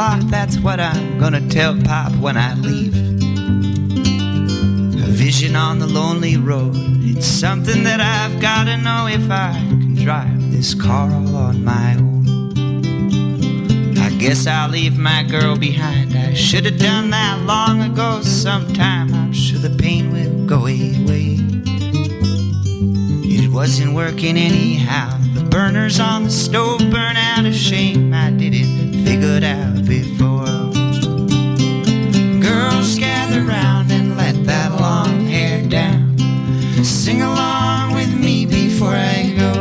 Clock. That's what I'm gonna tell Pop when I leave. A vision on the lonely road. It's something that I've gotta know if I can drive this car all on my own. I guess I'll leave my girl behind. I should have done that long ago. Sometime I'm sure the pain will go away. It wasn't working anyhow. The burners on the stove burn out of shame. I didn't figure it out before. Girls gather round and let that long hair down. Sing along with me before I go.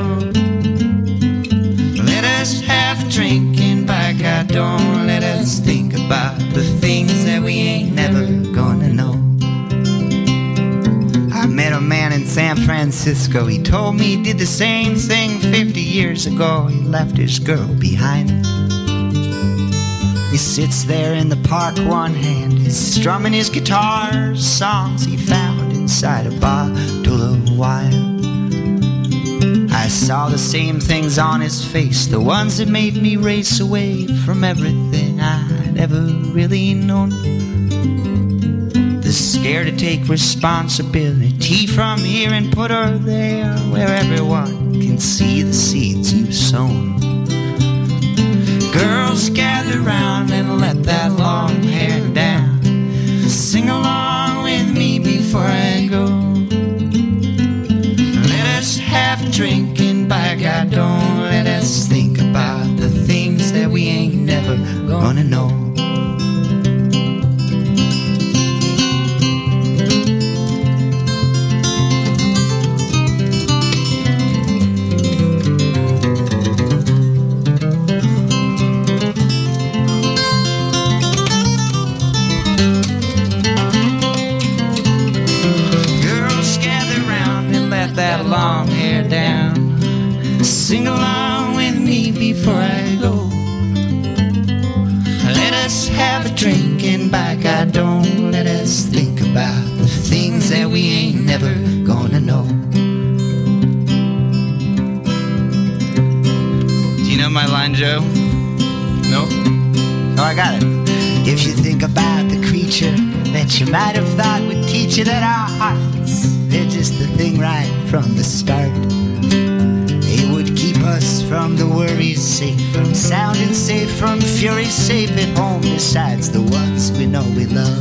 Let us have a drink and by God, don't let us think about the things that we ain't never gonna know. I met a man in San Francisco. He told me he did the same thing 50 years ago. He left his girl behind. Sits there in the park, one hand is strumming his guitar, songs he found inside a bottle of wine. I saw the same things on his face, the ones that made me race away from everything I'd ever really known. The scare to take responsibility from here and put her there where everyone can see the seeds you've sown. Girls gather round and let that long hair down. Sing along with me before I go. Let us have a drink and by God, don't you that our hearts, they're just the thing right from the start. They would keep us from the worries safe, from sounding safe, from fury safe at home, besides the ones we know we love.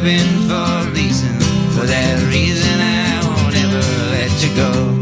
Living for a reason? For that reason, I won't ever let you go.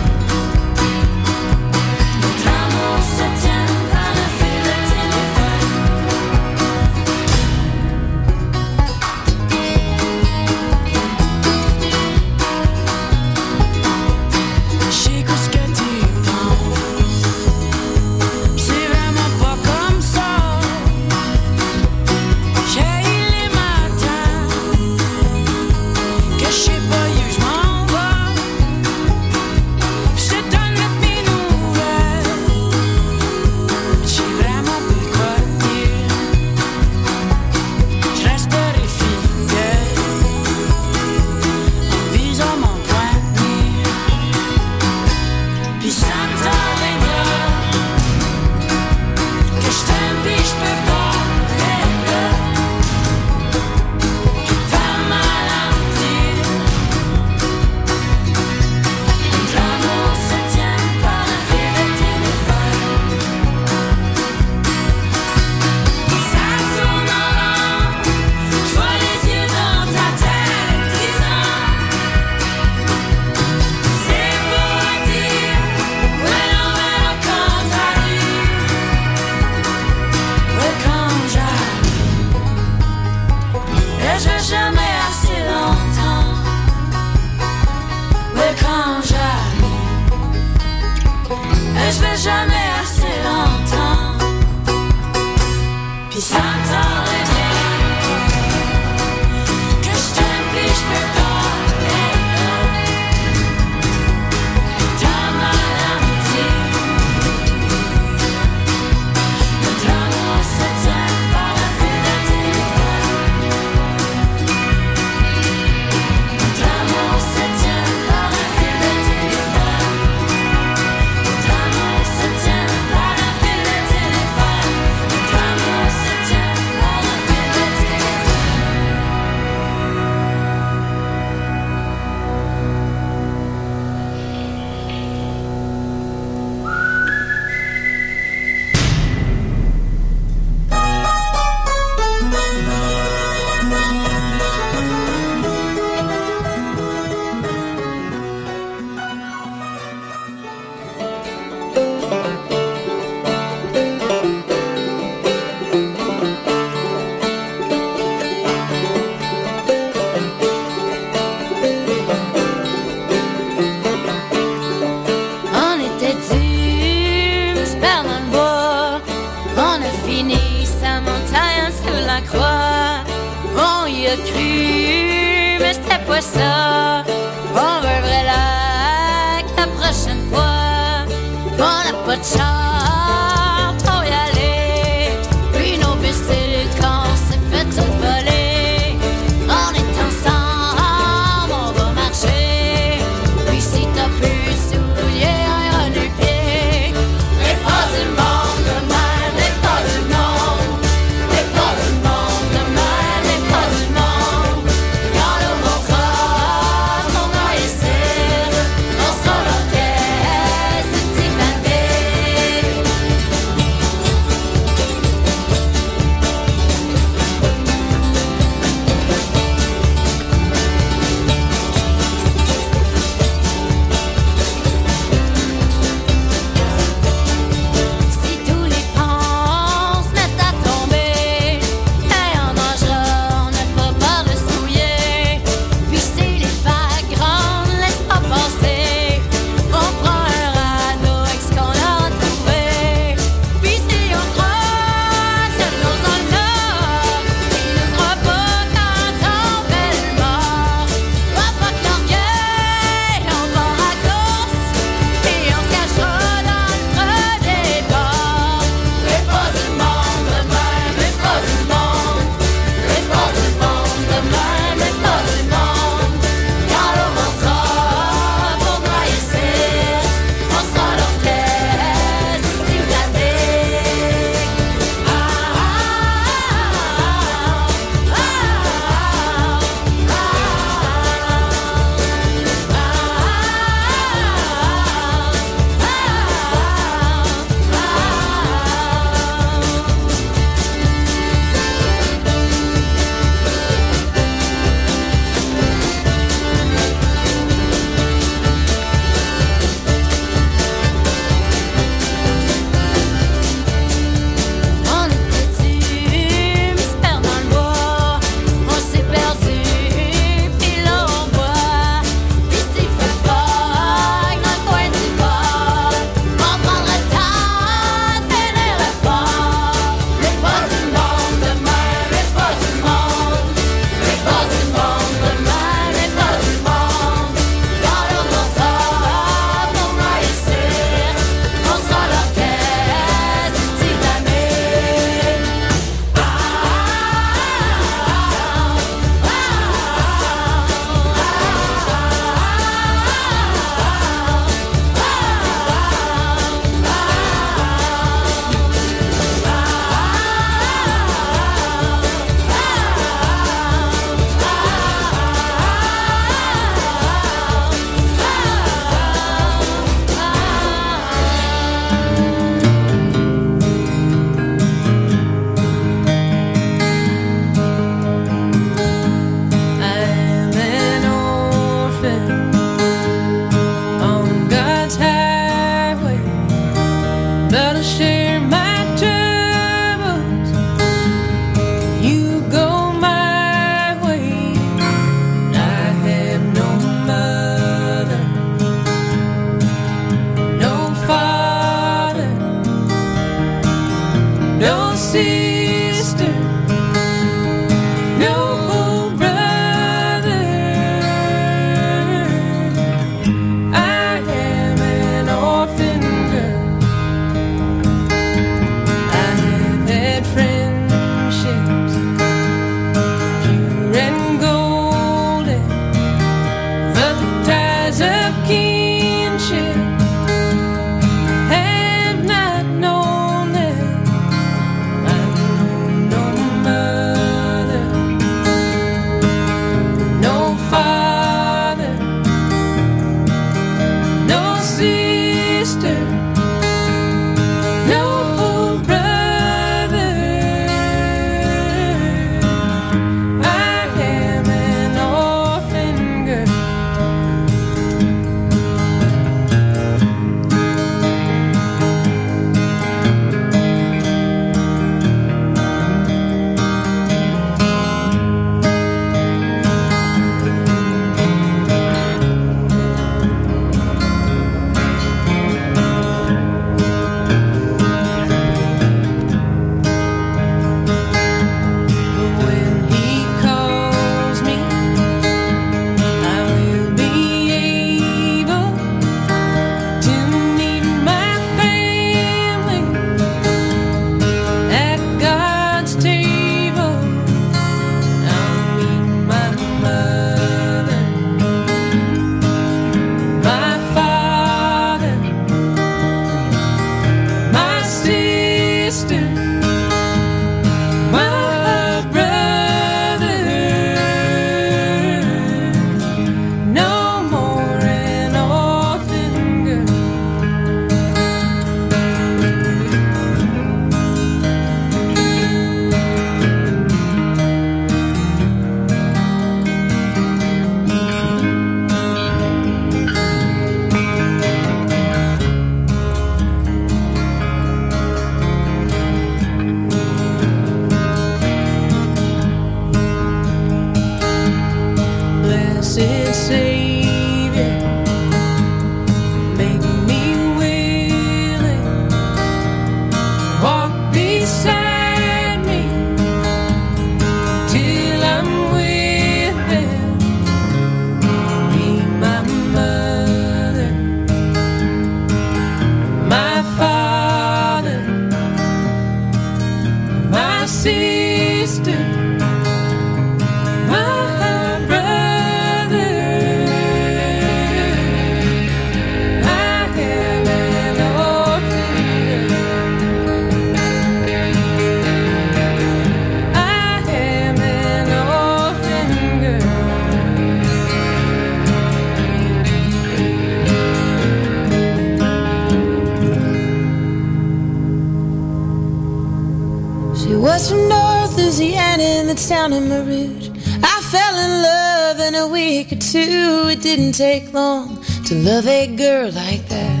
I fell in love in a week or two. It didn't take long to love a girl like that.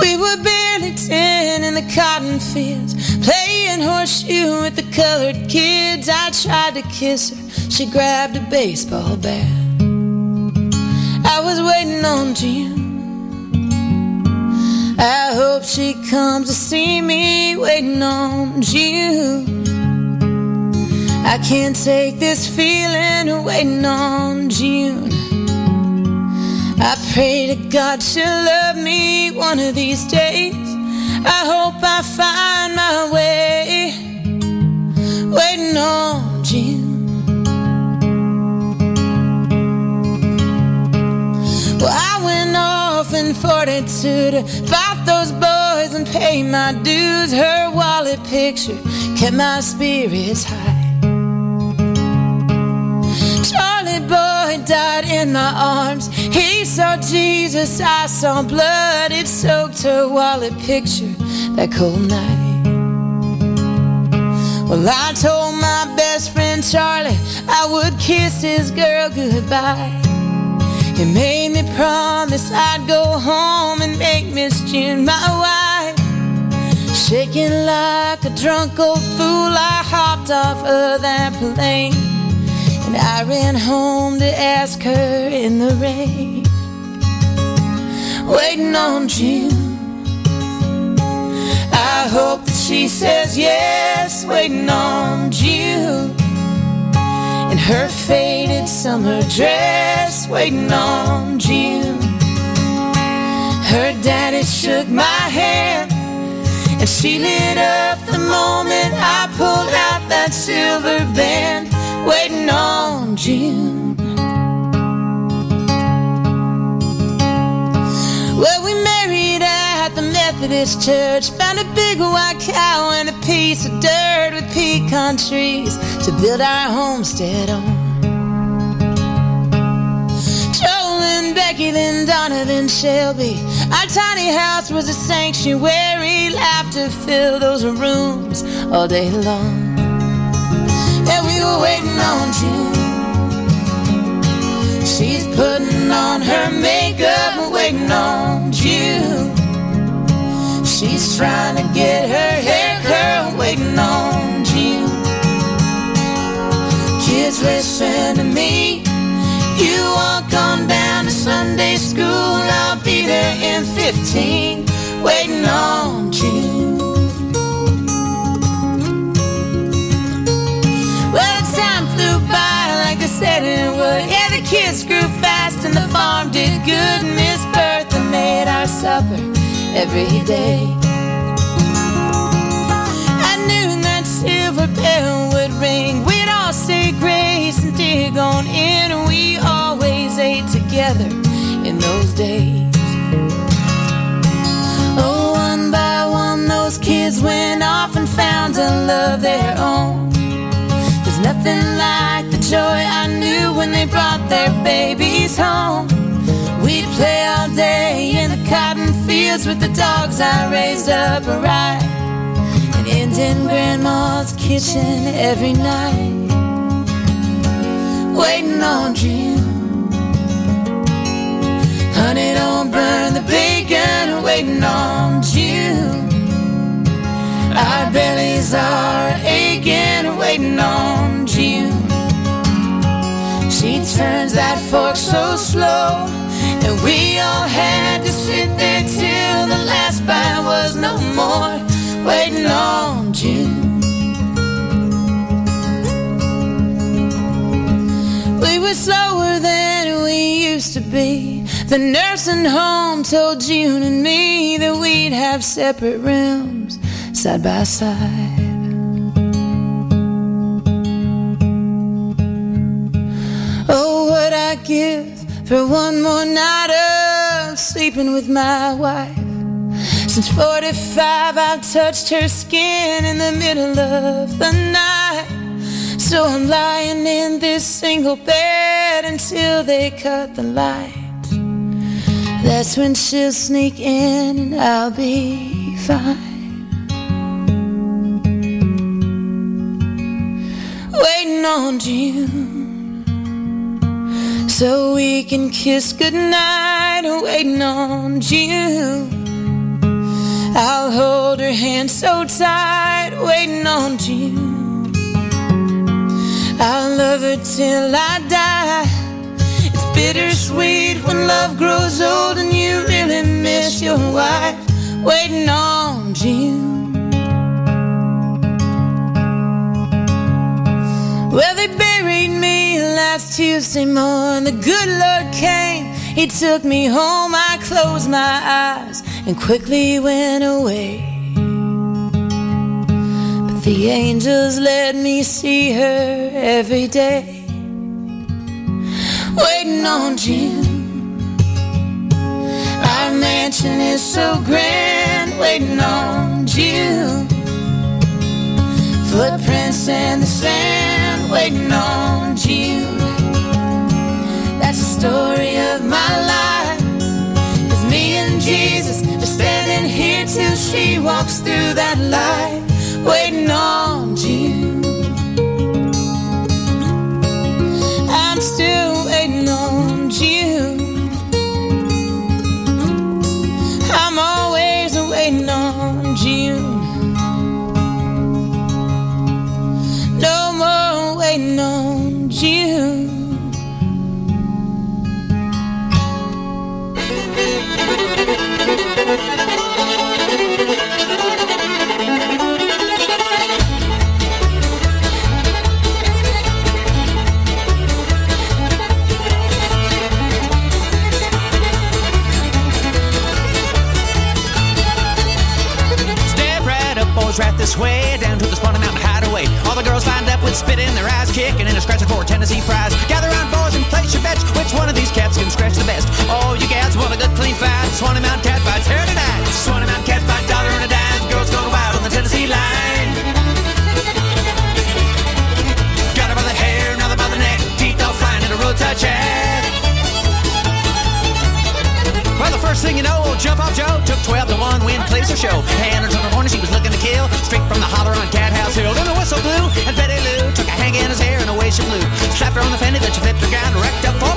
We were barely ten in the cotton fields, playing horseshoe with the colored kids. I tried to kiss her, she grabbed a baseball bat. I was waiting on June. I hope she comes to see me waiting on June. I can't take this feeling of waiting on June. I pray to God she'll love me one of these days. I hope I find my way waiting on June. Well, I went off in 42 to fight those boys and pay my dues. Her wallet picture kept my spirits high. Died in my arms. He saw Jesus, I saw blood. It soaked her wallet picture that cold night. Well, I told my best friend Charlie I would kiss his girl goodbye. He made me promise I'd go home and make Miss June my wife. Shaking like a drunk old fool, I hopped off of that plane. And I ran home to ask her in the rain, waiting on June. I hope that she says yes, waiting on June. In her faded summer dress, waiting on June. Her daddy shook my hand and she lit up moment I pulled out that silver band waiting on June. Well, we married at the Methodist church, found a big white cow and a piece of dirt with pecan trees to build our homestead on. And then Donna, then Shelby. Our tiny house was a sanctuary, laughter filled those rooms all day long and we were waiting on June. She's putting on her makeup waiting on June. She's trying to get her hair curled, waiting on June. Kids, listen to me. You walk on down to Sunday school, I'll be there in 15, waiting on June. said it would. Yeah, the kids grew fast and the farm did good. Miss Bertha made our supper every day. I knew that silver bell would ring. All say grace and dig on in. And we always ate together in those days. Oh, one by one, those kids went off and found a love their own. There's nothing like the joy I knew when they brought their babies home. We'd play all day in the cotton fields with the dogs I raised up a right. And end in grandma's kitchen every night. Waiting on June. Honey, don't burn the bacon, waiting on June. Our bellies are aching, waiting on June. She turns that fork so slow, and we all had to sit there till the last bite was no more, waiting on June. slower than we used to be. The nursing home told June and me that we'd have separate rooms side by side. Oh, what I give for one more night of sleeping with my wife. Since 45, I touched her skin in the middle of the night. So I'm lying in this single bed until they cut the light. That's when she'll sneak in and I'll be fine. Waiting on June so we can kiss goodnight. Waiting on June. I'll hold her hand so tight, waiting on June. I'll love her till I die. It's bittersweet when love grows old and you really miss your wife, waiting on June. Well, they buried me last Tuesday morning. The good Lord came, He took me home. I closed my eyes and quickly went away. The angels let me see her every day, waiting on June. Our mansion is so grand, waiting on June. Footprints in the sand, waiting on June. That's the story of my life. Cause me and Jesus standing here till she walks through that light, waiting on June. I'm still waiting on June. I'm always waiting on June. No more waiting on June. Right this way down to the Sewanee Mountain Hideaway. All the girls lined up with spit in their eyes, kicking and a scratching for Tennessee fries. Gather round, boys, and place your bets. Which one of these cats can scratch the best? All you gals want a good clean fight. Sewanee Mountain cat fights here tonight. Sewanee Mountain cat fight, dollar and a dime. Girls going wild on the Tennessee line. Got her by the hair, another by the neck, teeth all flying in a roadside chat. Well, the first thing you know, Jump Off Joe took 12 to 1 win, plays her show. Hannah took her corner, she was looking to kill. Straight from the holler on Cat House Hill. Then the whistle blew, and Betty Lou took a hang in his hair and away she flew. Slapped her on the fender, then she flipped her ground. Racked up four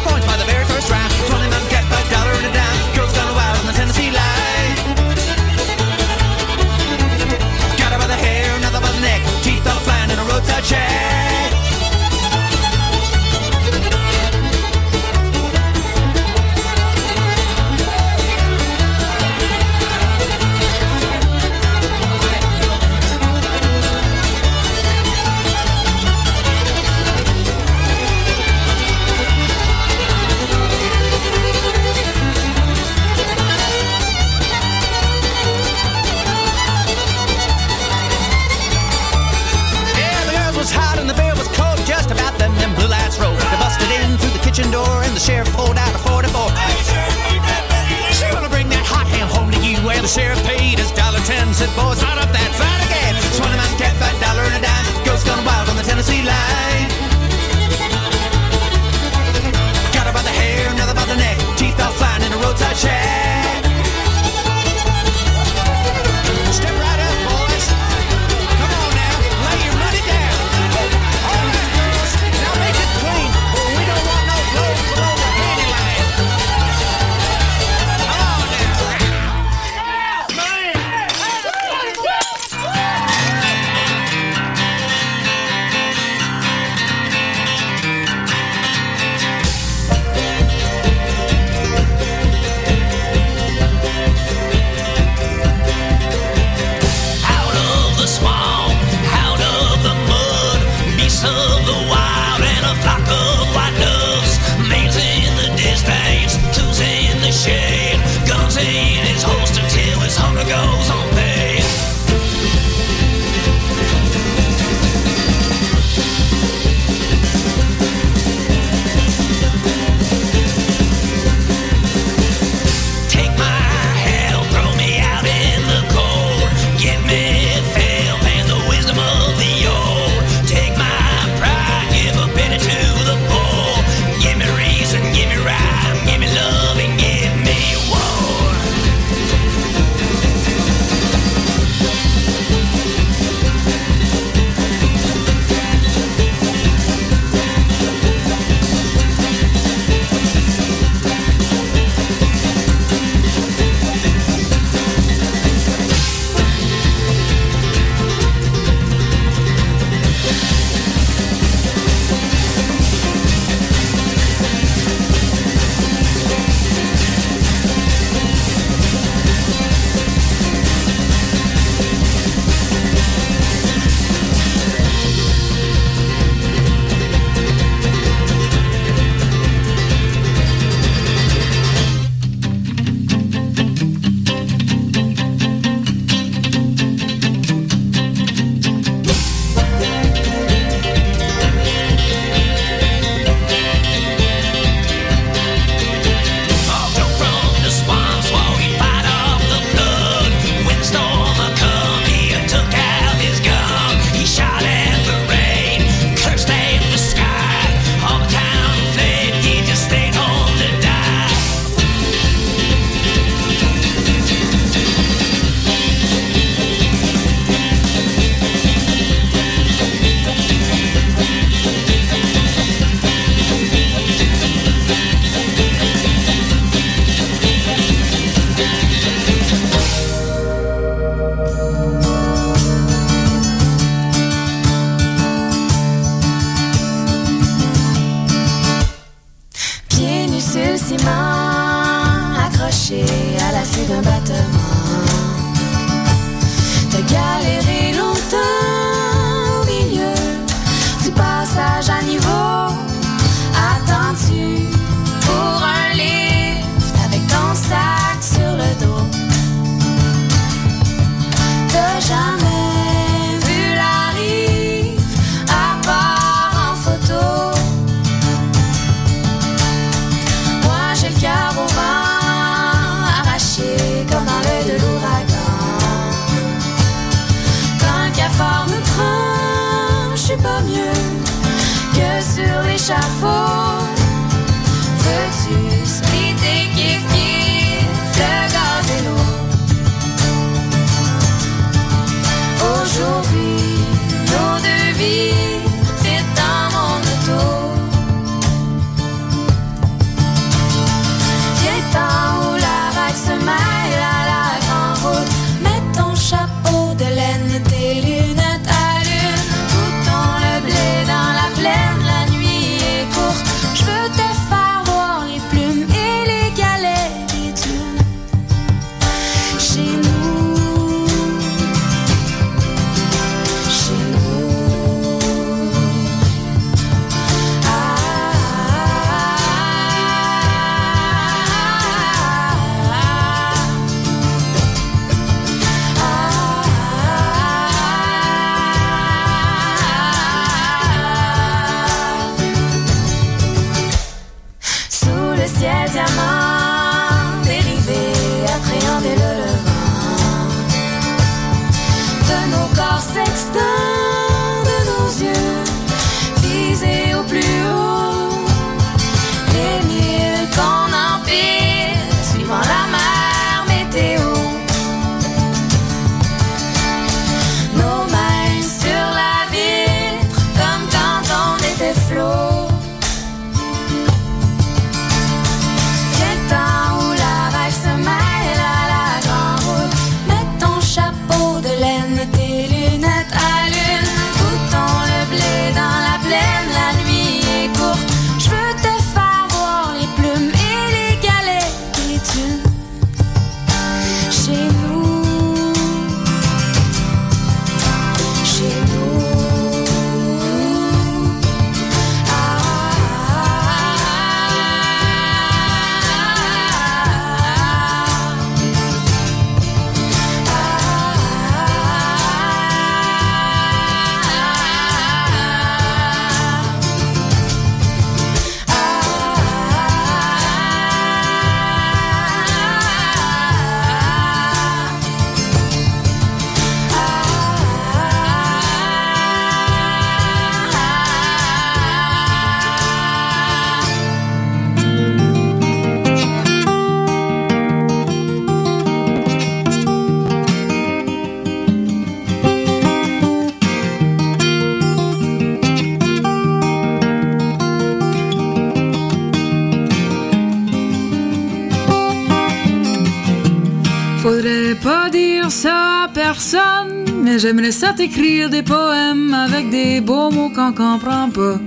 Faudrait pas dire ça à personne, mais j'aimerais ça t'écrire des poèmes avec des beaux mots qu'on comprend pas,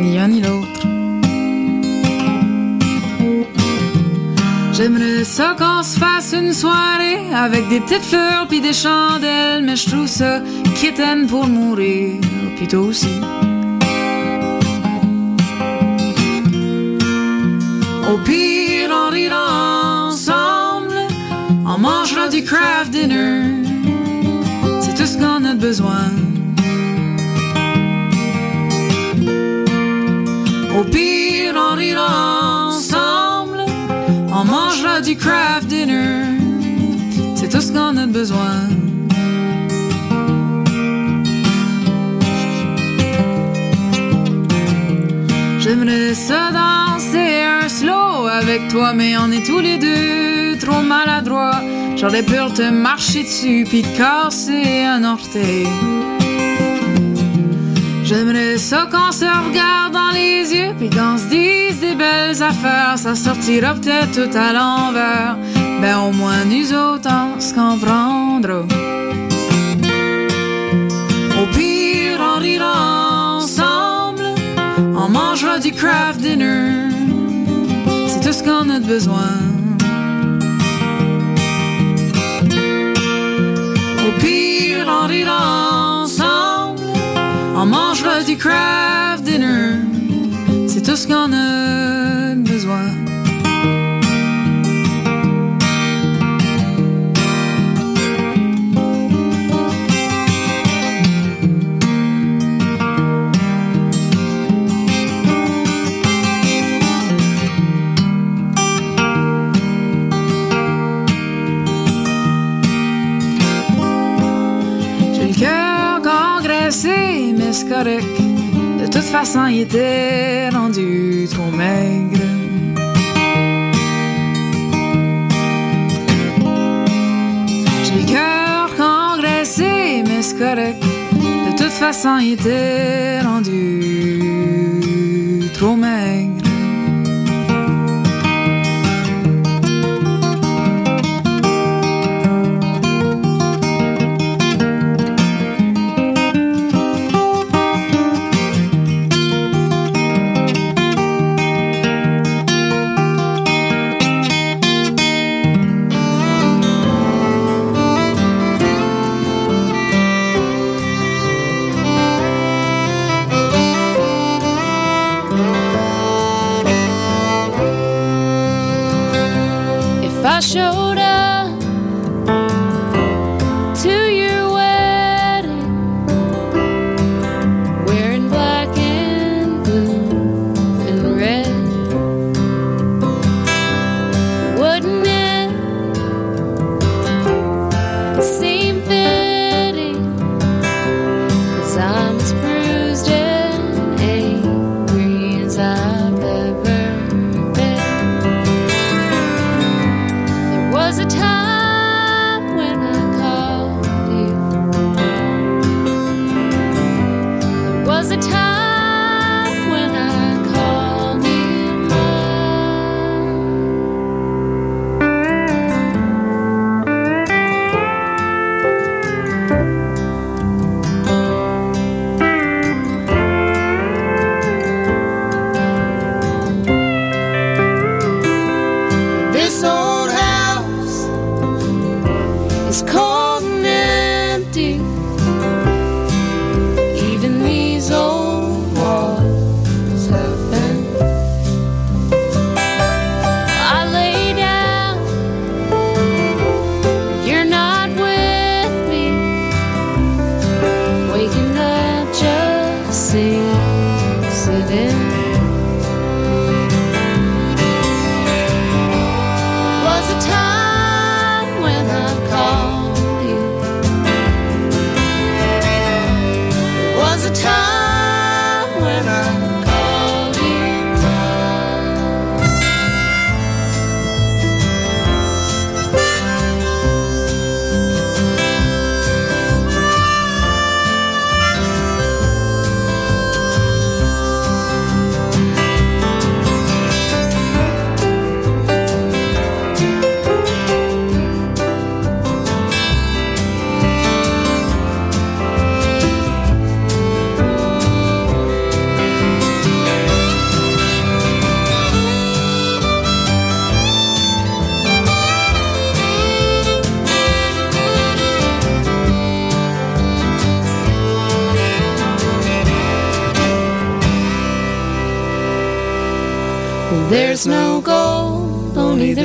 ni un ni l'autre. J'aimerais ça qu'on se fasse une soirée avec des petites fleurs puis des chandelles, mais je trouve ça kitten pour mourir, puis toi aussi. Du craft dinner. C'est tout ce qu'on a besoin. Au pire, on rira ensemble, on mangera du craft dinner. C'est tout ce qu'on a besoin. J'aimerais ça danser un slow avec toi, mais on est tous les deux trop maladroits. J'aurais pu te marcher dessus puis de casser un orteil. J'aimerais ça qu'on se regarde dans les yeux puis qu'on se dise des belles affaires. Ça sortira peut-être tout à l'envers. Ben au moins nous autres on se. Au pire on rira ensemble, on mangera du craft dinner. C'est tout ce qu'on a de besoin. mangera du craft dinner, c'est tout ce qu'on a besoin. façon, il était rendu trop maigre. J'ai le cœur congressé, mais c'est correct. De toute façon, il était rendu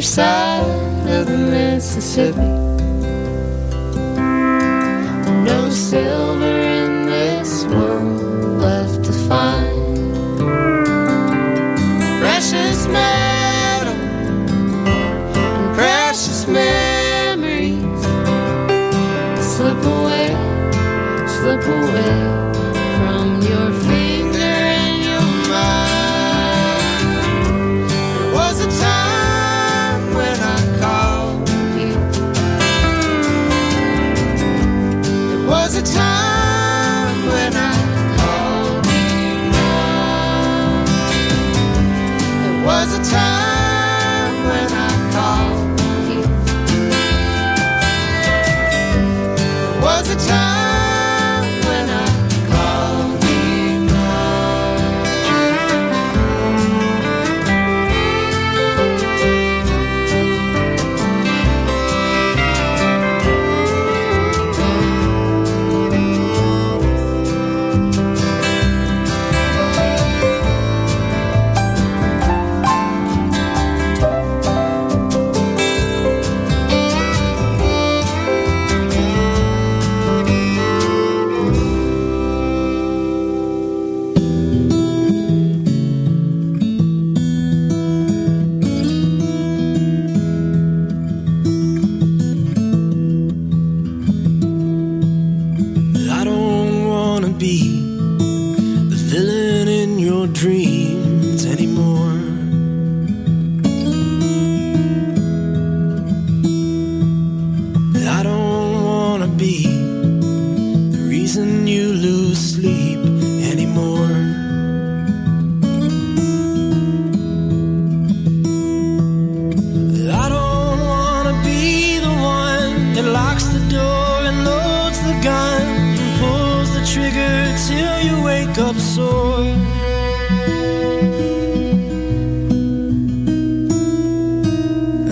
side of the Mississippi. No silver in this world left to find. Precious man.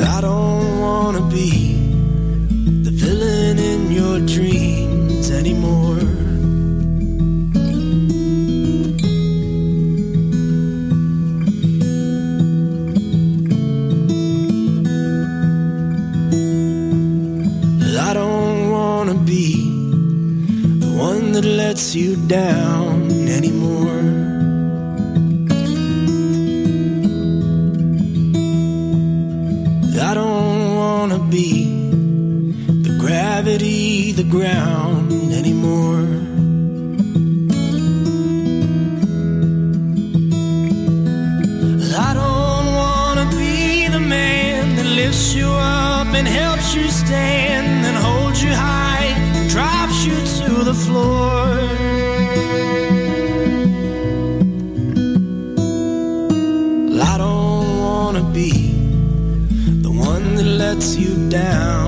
I don't wanna be the villain in your dreams anymore. I don't wanna be the one that lets you down down.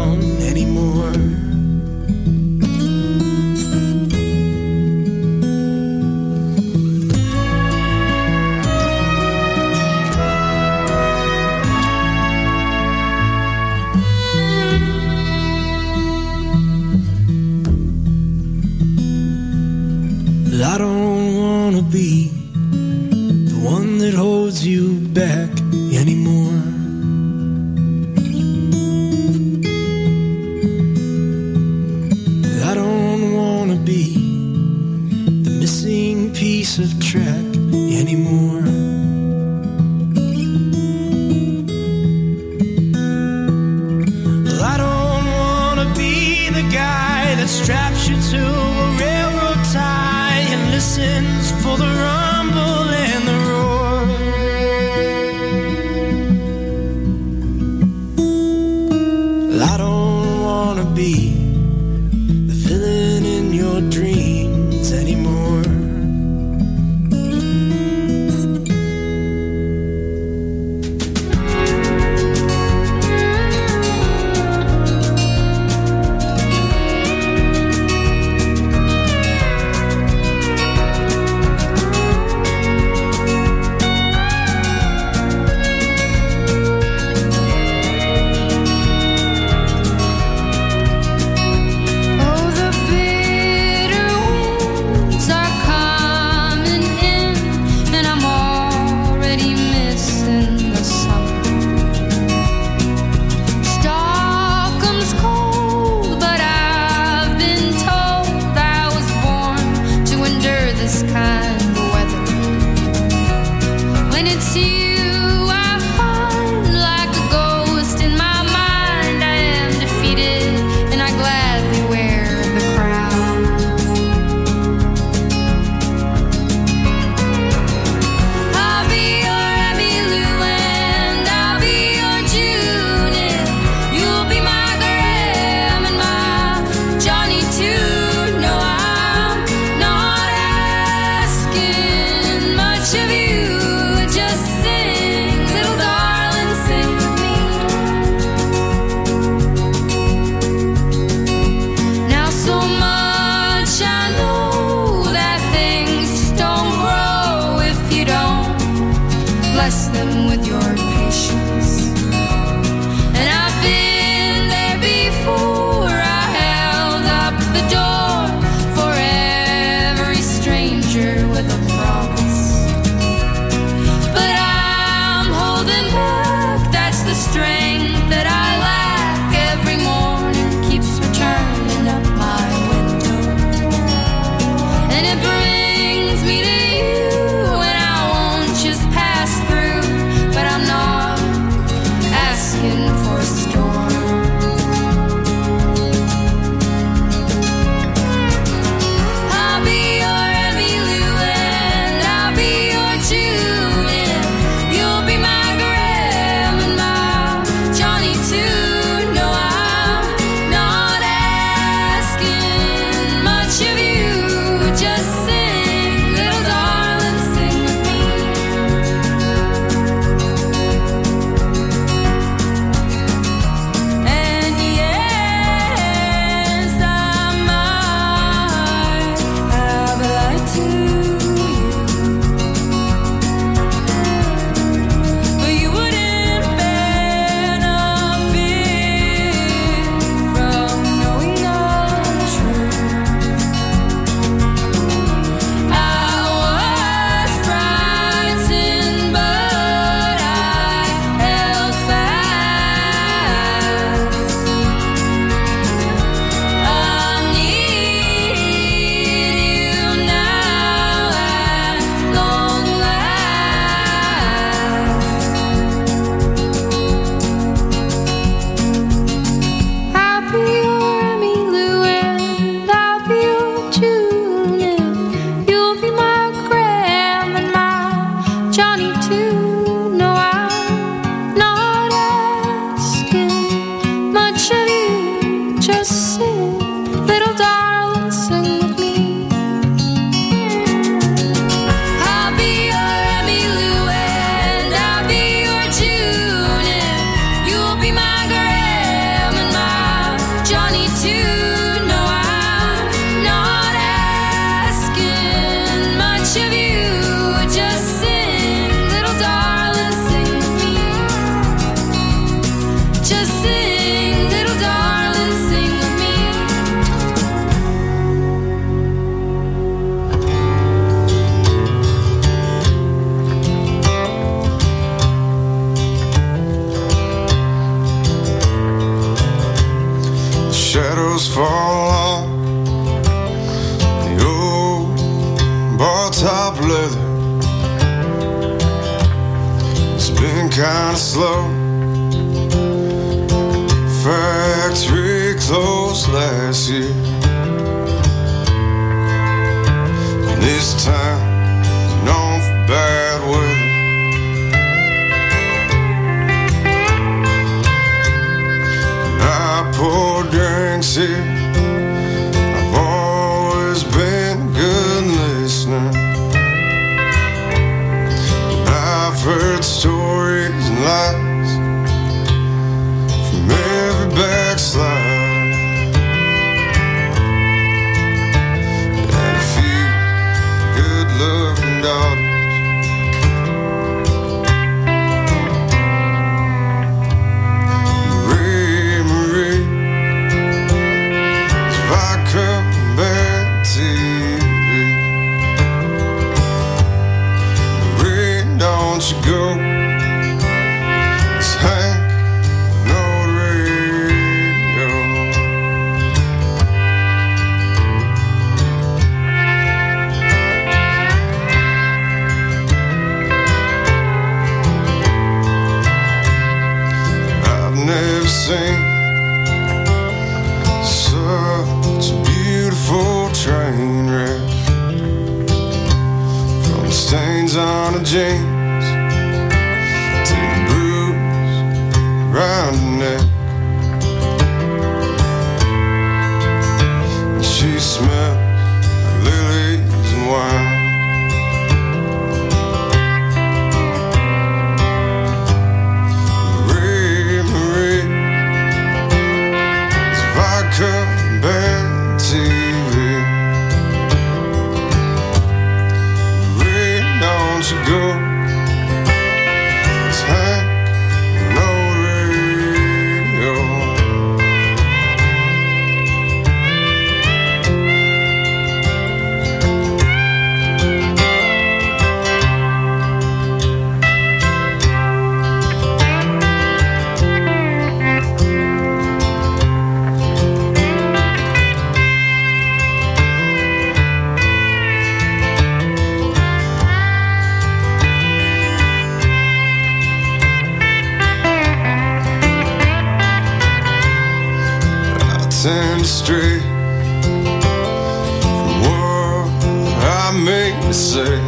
Say.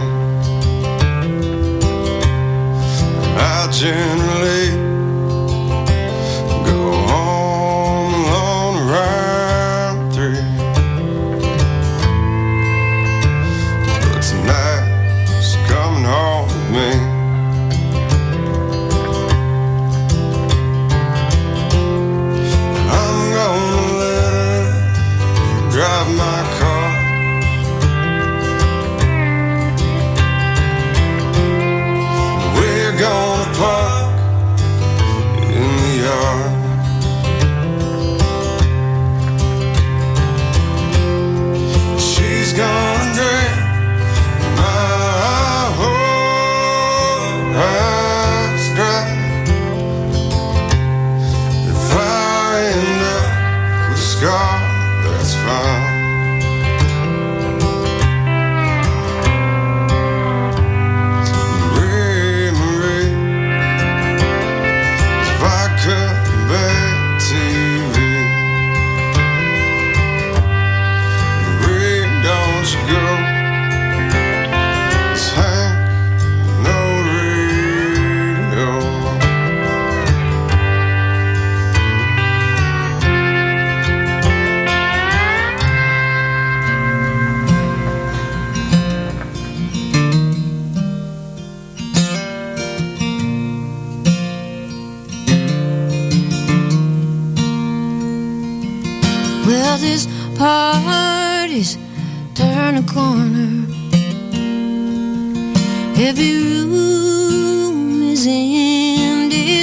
I generally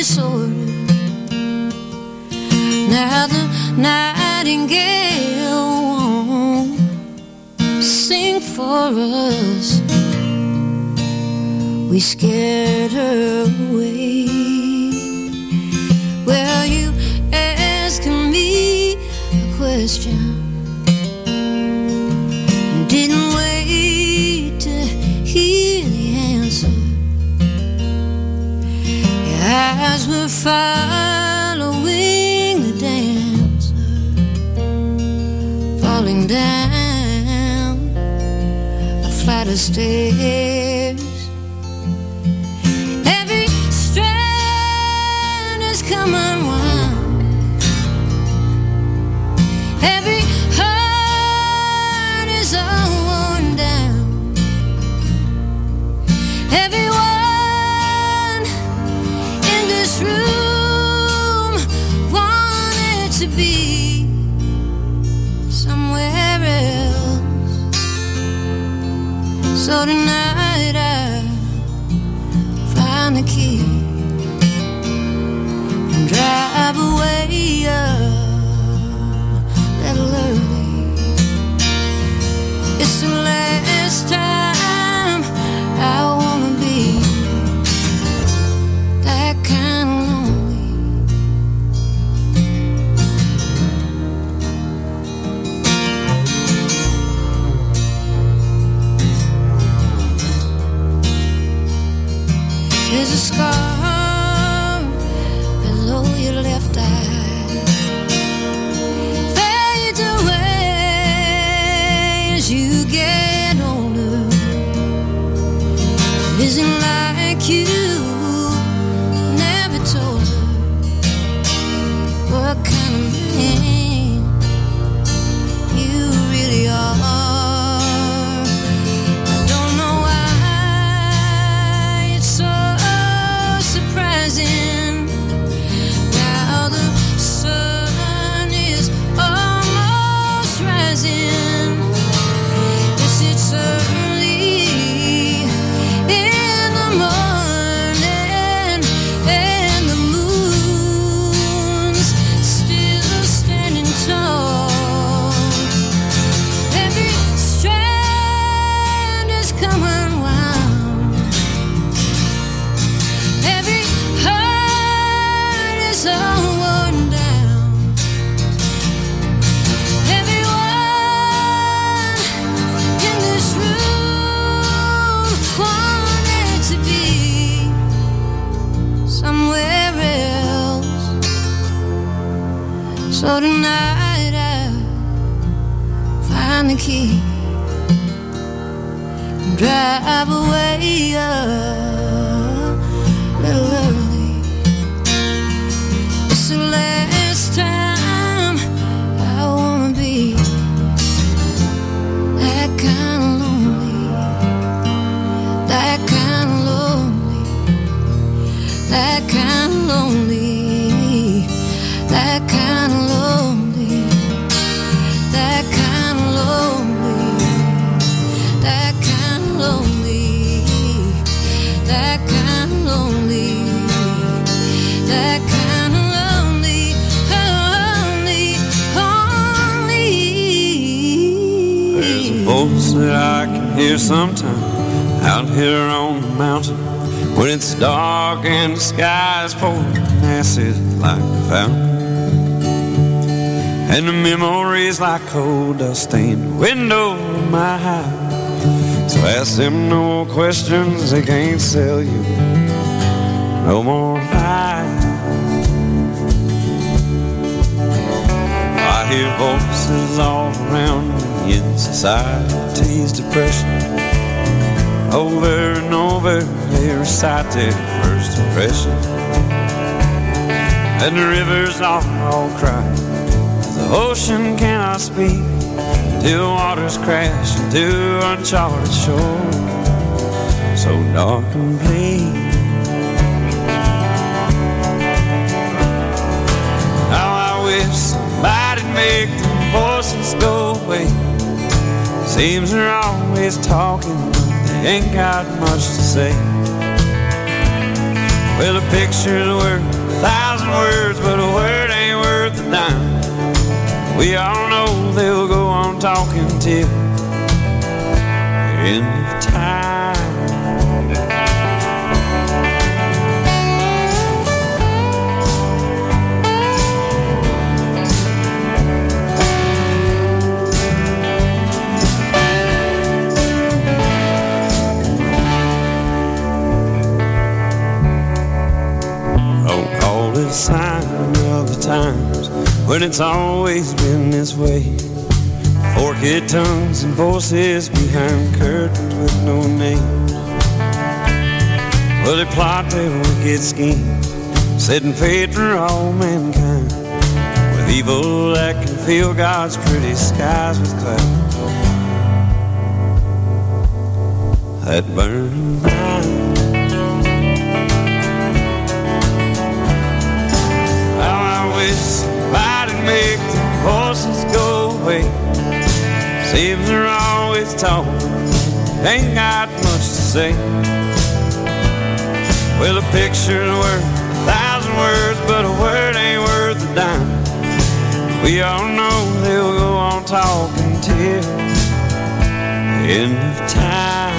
disorder. Now the nightingale won't sing for us. We scared her away. Well, you asking me a question. Eyes were following the dancer, falling down a flight of stairs. You get older. Isn't like you So tonight I'll find the key and drive away a little early. It's the last time I wanna be that kind of lonely, that kind of lonely, that kind of lonely, that I can hear sometime out here on the mountain when it's dark and the sky's pouring acid like a fountain. And the memories like cold dust stain the window of my house. So ask them no questions, they can't sell you no more lies. Hear voices all around me in society's depression. Over and over they recite their first impression. And the rivers all, cry. The ocean cannot speak till waters crash into uncharted shore. So dark and bleak. Make the voices go way. Seems they're always talking, but they ain't got much to say. Well, a picture's worth a thousand words, but a word ain't worth a dime. We all know they'll go on talking till the end a sign of the times when it's always been this way. Forked tongues and voices behind curtains with no names. Well, they plot their wicked schemes, setting fate for all mankind. With evil that can fill God's pretty skies with clouds. That burning go away. Seems they're always talking, ain't got much to say. Well, a picture's worth a thousand words, but a word ain't worth a dime. We all know they'll go on talking till the end of time.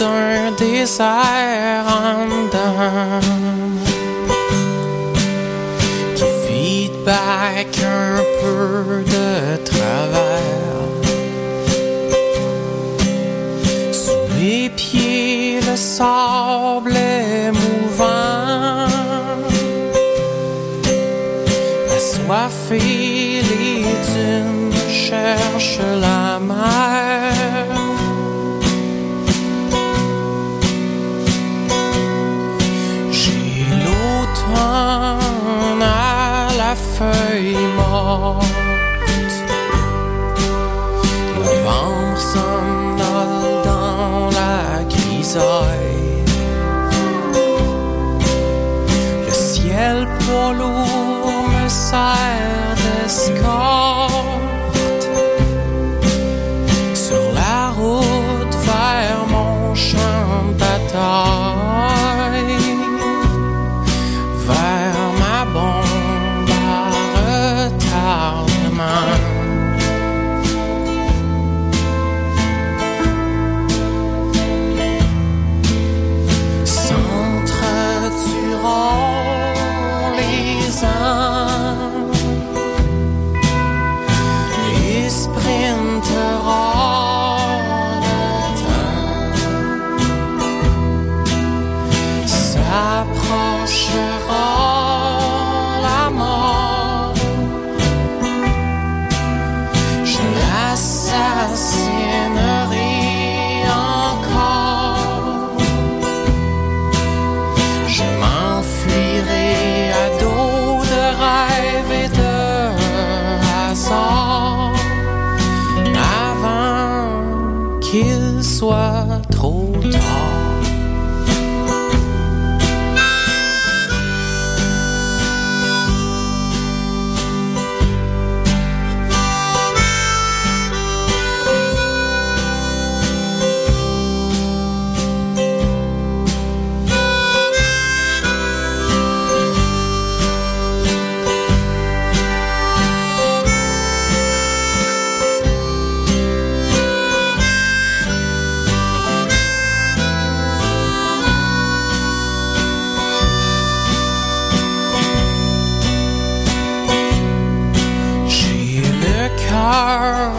D'un désert en dedans qui feedback un peu de travers. Sous mes pieds, le sable est mouvant. Assoiffé, les dunes cherchent la mer. Feuille morte. Novembre somnole dans la grisaille.